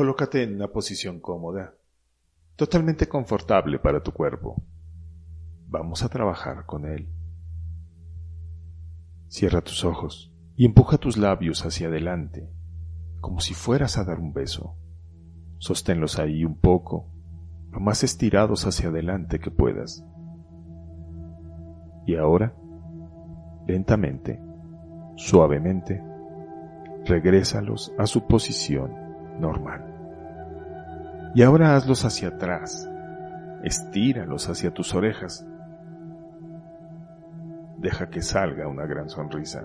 colócate en una posición cómoda, totalmente confortable para tu cuerpo. Vamos a trabajar con él. Cierra tus ojos y empuja tus labios hacia adelante, como si fueras a dar un beso. Sosténlos ahí un poco, lo más estirados hacia adelante que puedas. Y ahora, lentamente, suavemente, regrésalos a su posición normal. Y ahora hazlos hacia atrás, estíralos hacia tus orejas. Deja que salga una gran sonrisa.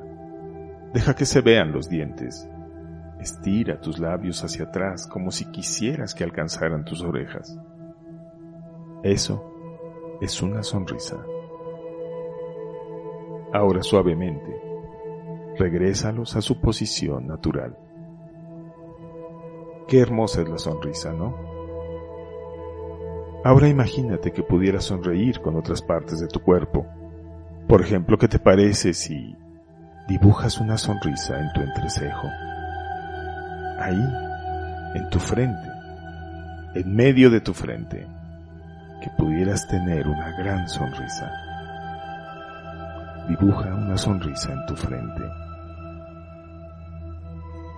Deja que se vean los dientes. Estira tus labios hacia atrás como si quisieras que alcanzaran tus orejas. Eso es una sonrisa. Ahora suavemente, regrésalos a su posición natural. Qué hermosa es la sonrisa, ¿no? Ahora imagínate que pudieras sonreír con otras partes de tu cuerpo. Por ejemplo, ¿qué te parece si dibujas una sonrisa en tu entrecejo? Ahí, en tu frente, en medio de tu frente, que pudieras tener una gran sonrisa. Dibuja una sonrisa en tu frente.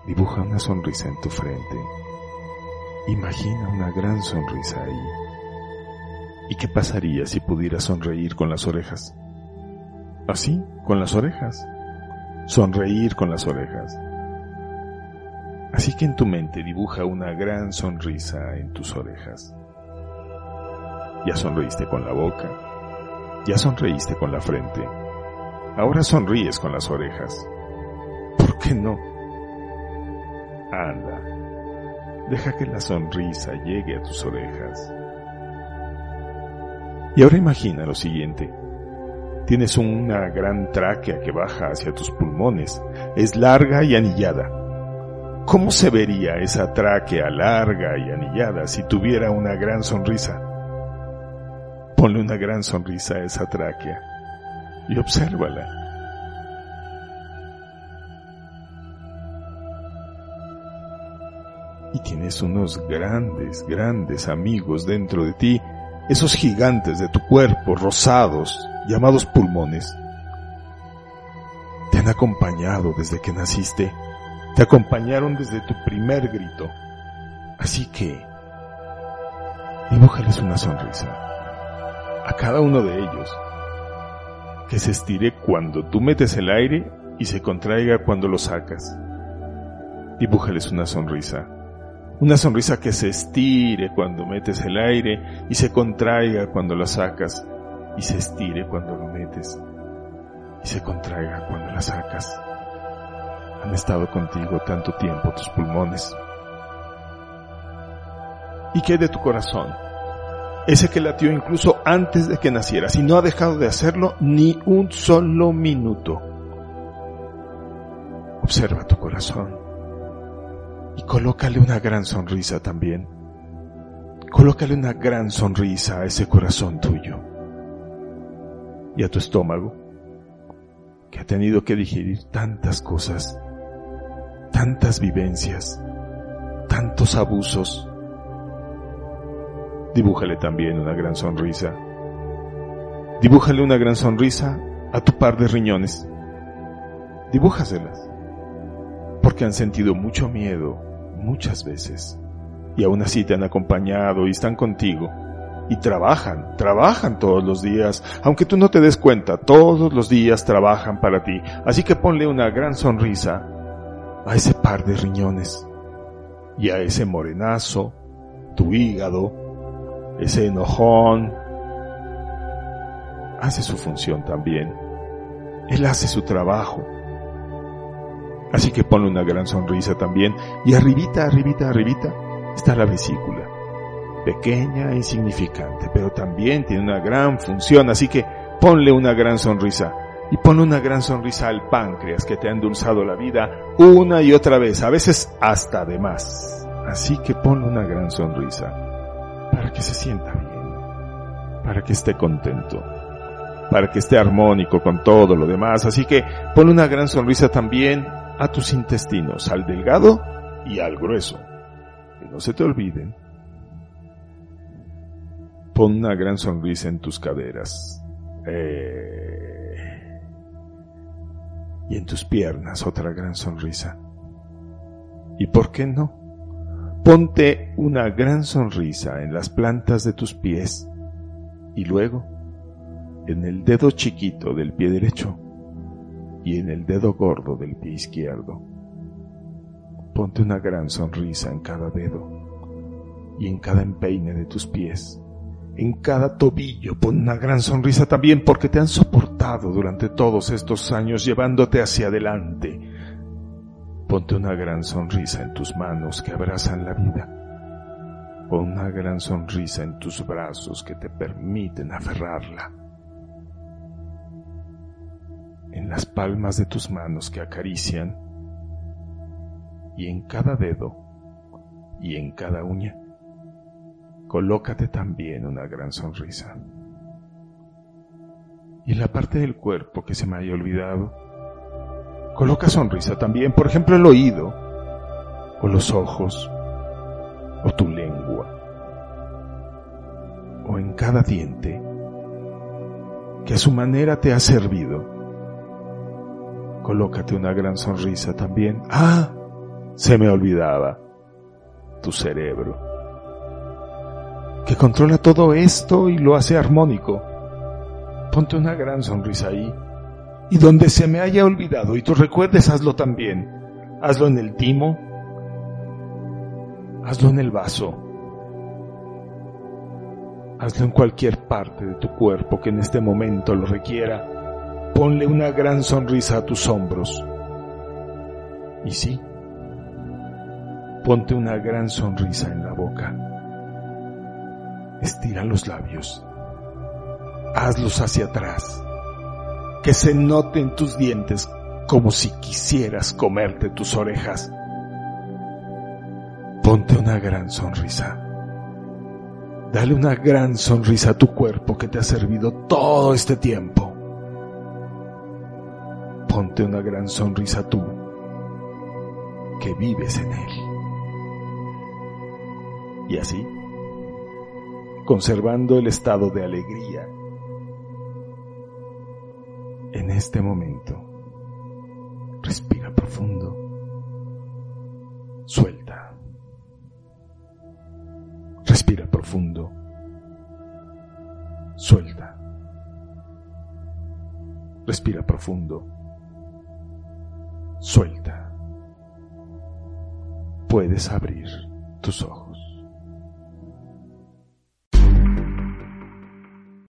Dibuja una sonrisa en tu frente. Imagina una gran sonrisa ahí. ¿Y qué pasaría si pudieras sonreír con las orejas? Así, con las orejas. Sonreír con las orejas. Así que en tu mente dibuja una gran sonrisa en tus orejas. Ya sonreíste con la boca. Ya sonreíste con la frente. Ahora sonríes con las orejas. ¿Por qué no? Anda, deja que la sonrisa llegue a tus orejas. Y ahora imagina lo siguiente. Tienes una gran tráquea que baja hacia tus pulmones. Es larga y anillada. ¿Cómo se vería esa tráquea larga y anillada si tuviera una gran sonrisa? Ponle una gran sonrisa a esa tráquea y obsérvala. Y tienes unos grandes, grandes amigos dentro de ti, esos gigantes de tu cuerpo, rosados, llamados pulmones. Te han acompañado desde que naciste, te acompañaron desde tu primer grito. Así que, dibújales una sonrisa a cada uno de ellos que se estire cuando tú metes el aire y se contraiga cuando lo sacas. Dibújales una sonrisa. Una sonrisa que se estire cuando metes el aire y se contraiga cuando lo sacas y se estire cuando lo metes y se contraiga cuando la sacas. Han estado contigo tanto tiempo tus pulmones. ¿Y qué de tu corazón? ese que latió incluso antes de que nacieras y no ha dejado de hacerlo ni un solo minuto. Observa tu corazón y colócale una gran sonrisa también. Colócale una gran sonrisa a ese corazón tuyo y a tu estómago que ha tenido que digerir tantas cosas, tantas vivencias, tantos abusos, Dibújale también una gran sonrisa. Dibújale una gran sonrisa a tu par de riñones. Dibújaselas. Porque han sentido mucho miedo muchas veces. Y aún así te han acompañado y están contigo. Y trabajan, trabajan todos los días. Aunque tú no te des cuenta, todos los días trabajan para ti. Así que ponle una gran sonrisa a ese par de riñones. Y a ese morenazo, tu hígado, ese enojón, hace su función también. Él hace su trabajo. Así que ponle una gran sonrisa también. Y arribita, arribita, arribita está la vesícula. Pequeña e insignificante, pero también tiene una gran función. Así que ponle una gran sonrisa. Y ponle una gran sonrisa al páncreas que te ha endulzado la vida una y otra vez, a veces hasta de más. Así que ponle una gran sonrisa para que se sienta bien, para que esté contento, para que esté armónico con todo lo demás. Así que pon una gran sonrisa también a tus intestinos, al delgado y al grueso. que no se te olviden. Pon una gran sonrisa en tus caderas. Eh, y en tus piernas otra gran sonrisa. ¿Y por qué no? Ponte una gran sonrisa en las plantas de tus pies y luego en el dedo chiquito del pie derecho y en el dedo gordo del pie izquierdo. Ponte una gran sonrisa en cada dedo y en cada empeine de tus pies. En cada tobillo pon una gran sonrisa también porque te han soportado durante todos estos años llevándote hacia adelante. Ponte una gran sonrisa en tus manos que abrazan la vida. Pon una gran sonrisa en tus brazos que te permiten aferrarla. En las palmas de tus manos que acarician y en cada dedo y en cada uña. Colócate también una gran sonrisa. Y en la parte del cuerpo que se me haya olvidado, coloca sonrisa también, por ejemplo el oído, o los ojos, o tu lengua, o en cada diente que a su manera te ha servido. Colócate una gran sonrisa también. Ah, se me olvidaba. Tu cerebro. Que controla todo esto y lo hace armónico. Ponte una gran sonrisa ahí. Y donde se me haya olvidado y tú recuerdes, hazlo también. Hazlo en el timo. Hazlo en el vaso. Hazlo en cualquier parte de tu cuerpo que en este momento lo requiera. Ponle una gran sonrisa a tus hombros. Y sí, Ponte una gran sonrisa en la boca. Estira los labios. Hazlos hacia atrás. Que se noten tus dientes como si quisieras comerte tus orejas. Ponte una gran sonrisa. Dale una gran sonrisa a tu cuerpo que te ha servido todo este tiempo. Ponte una gran sonrisa tú que vives en él y así, conservando el estado de alegría. En este momento, respira profundo, suelta, respira profundo, suelta, respira profundo, suelta. Puedes abrir tus ojos.